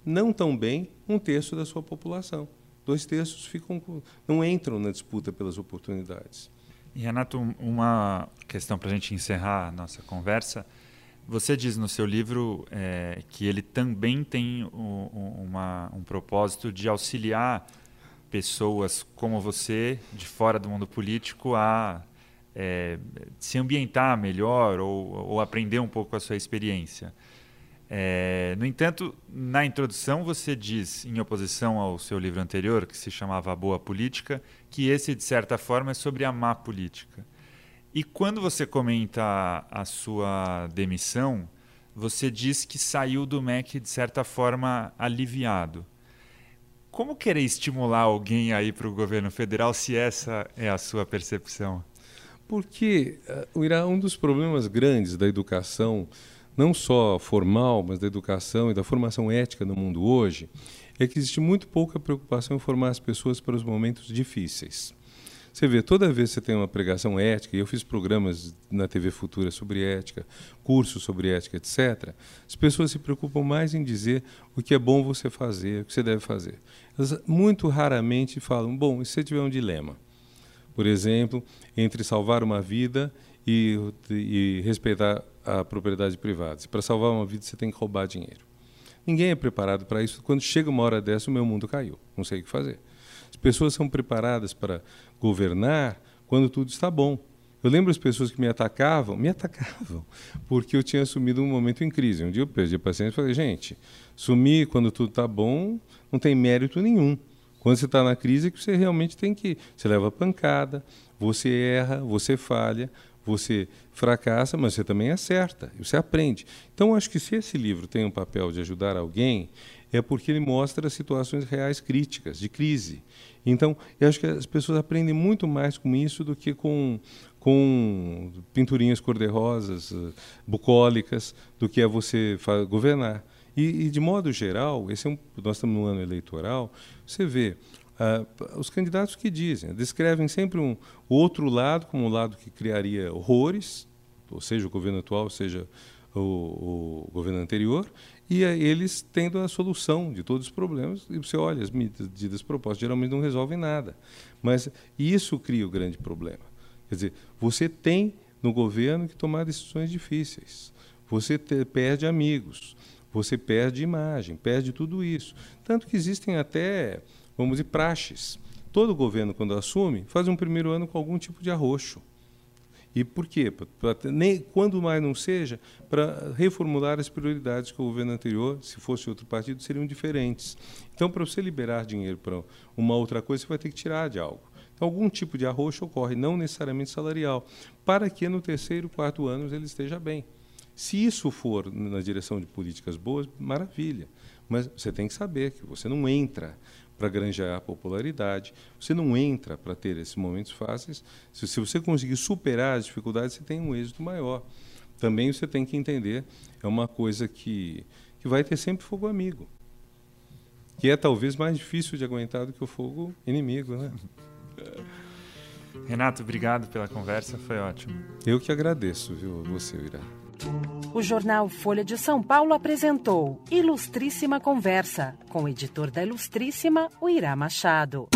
não tão bem um terço da sua população. Dois terços ficam não entram na disputa pelas oportunidades. E Renato, uma questão para a gente encerrar a nossa conversa. Você diz no seu livro é, que ele também tem um, uma, um propósito de auxiliar pessoas como você, de fora do mundo político, a é, se ambientar melhor ou, ou, aprender um pouco a sua experiência. É, no entanto, na introdução você diz, em oposição ao seu livro anterior, que se chamava A Boa Política, que esse, de certa forma, é sobre a má política. E quando você comenta a sua demissão, você diz que saiu do MEC, de certa forma, aliviado. Como querer estimular alguém aí para o governo federal se essa é a sua percepção? Porque uh, Irá, um dos problemas grandes da educação, não só formal, mas da educação e da formação ética no mundo hoje, é que existe muito pouca preocupação em formar as pessoas para os momentos difíceis. Você vê, toda vez que você tem uma pregação ética, e eu fiz programas na TV Futura sobre ética, cursos sobre ética, etc., as pessoas se preocupam mais em dizer o que é bom você fazer, o que você deve fazer. Elas muito raramente falam, bom, e se você tiver um dilema? Por exemplo, entre salvar uma vida e, e respeitar a propriedade privada. Para salvar uma vida, você tem que roubar dinheiro. Ninguém é preparado para isso. Quando chega uma hora dessa, o meu mundo caiu. Não sei o que fazer. As pessoas são preparadas para governar quando tudo está bom. Eu lembro as pessoas que me atacavam, me atacavam, porque eu tinha assumido um momento em crise. Um dia eu perdi a paciência e falei, gente, sumir quando tudo está bom não tem mérito nenhum. Quando você está na crise é que você realmente tem que... Você leva pancada, você erra, você falha, você fracassa, mas você também acerta, você aprende. Então, acho que se esse livro tem um papel de ajudar alguém, é porque ele mostra situações reais críticas, de crise. Então, eu acho que as pessoas aprendem muito mais com isso do que com, com pinturinhas cor-de-rosas, eh, bucólicas, do que é você governar. E, e, de modo geral, esse é um, nós estamos no ano eleitoral, você vê uh, os candidatos que dizem, descrevem sempre um outro lado como um lado que criaria horrores, ou seja, o governo atual, seja o, o governo anterior, e eles tendo a solução de todos os problemas. E você olha, as medidas propostas geralmente não resolvem nada. Mas isso cria o grande problema. Quer dizer, você tem no governo que tomar decisões difíceis. Você te, perde amigos, você perde imagem, perde tudo isso. Tanto que existem até, vamos dizer, praxes. Todo governo, quando assume, faz um primeiro ano com algum tipo de arroxo. E por quê? Pra, pra, nem, quando mais não seja, para reformular as prioridades que o governo anterior, se fosse outro partido, seriam diferentes. Então, para você liberar dinheiro para uma outra coisa, você vai ter que tirar de algo. Então, algum tipo de arroxo ocorre, não necessariamente salarial, para que no terceiro, quarto ano ele esteja bem. Se isso for na direção de políticas boas, maravilha. Mas você tem que saber que você não entra para granjear popularidade. Você não entra para ter esses momentos fáceis. Se, se você conseguir superar as dificuldades, você tem um êxito maior. Também você tem que entender, é uma coisa que, que vai ter sempre fogo amigo. Que é talvez mais difícil de aguentar do que o fogo inimigo, né? Renato, obrigado pela conversa, foi ótimo. Eu que agradeço, viu, você, Irá. O jornal Folha de São Paulo apresentou Ilustríssima Conversa, com o editor da Ilustríssima, o Irá Machado.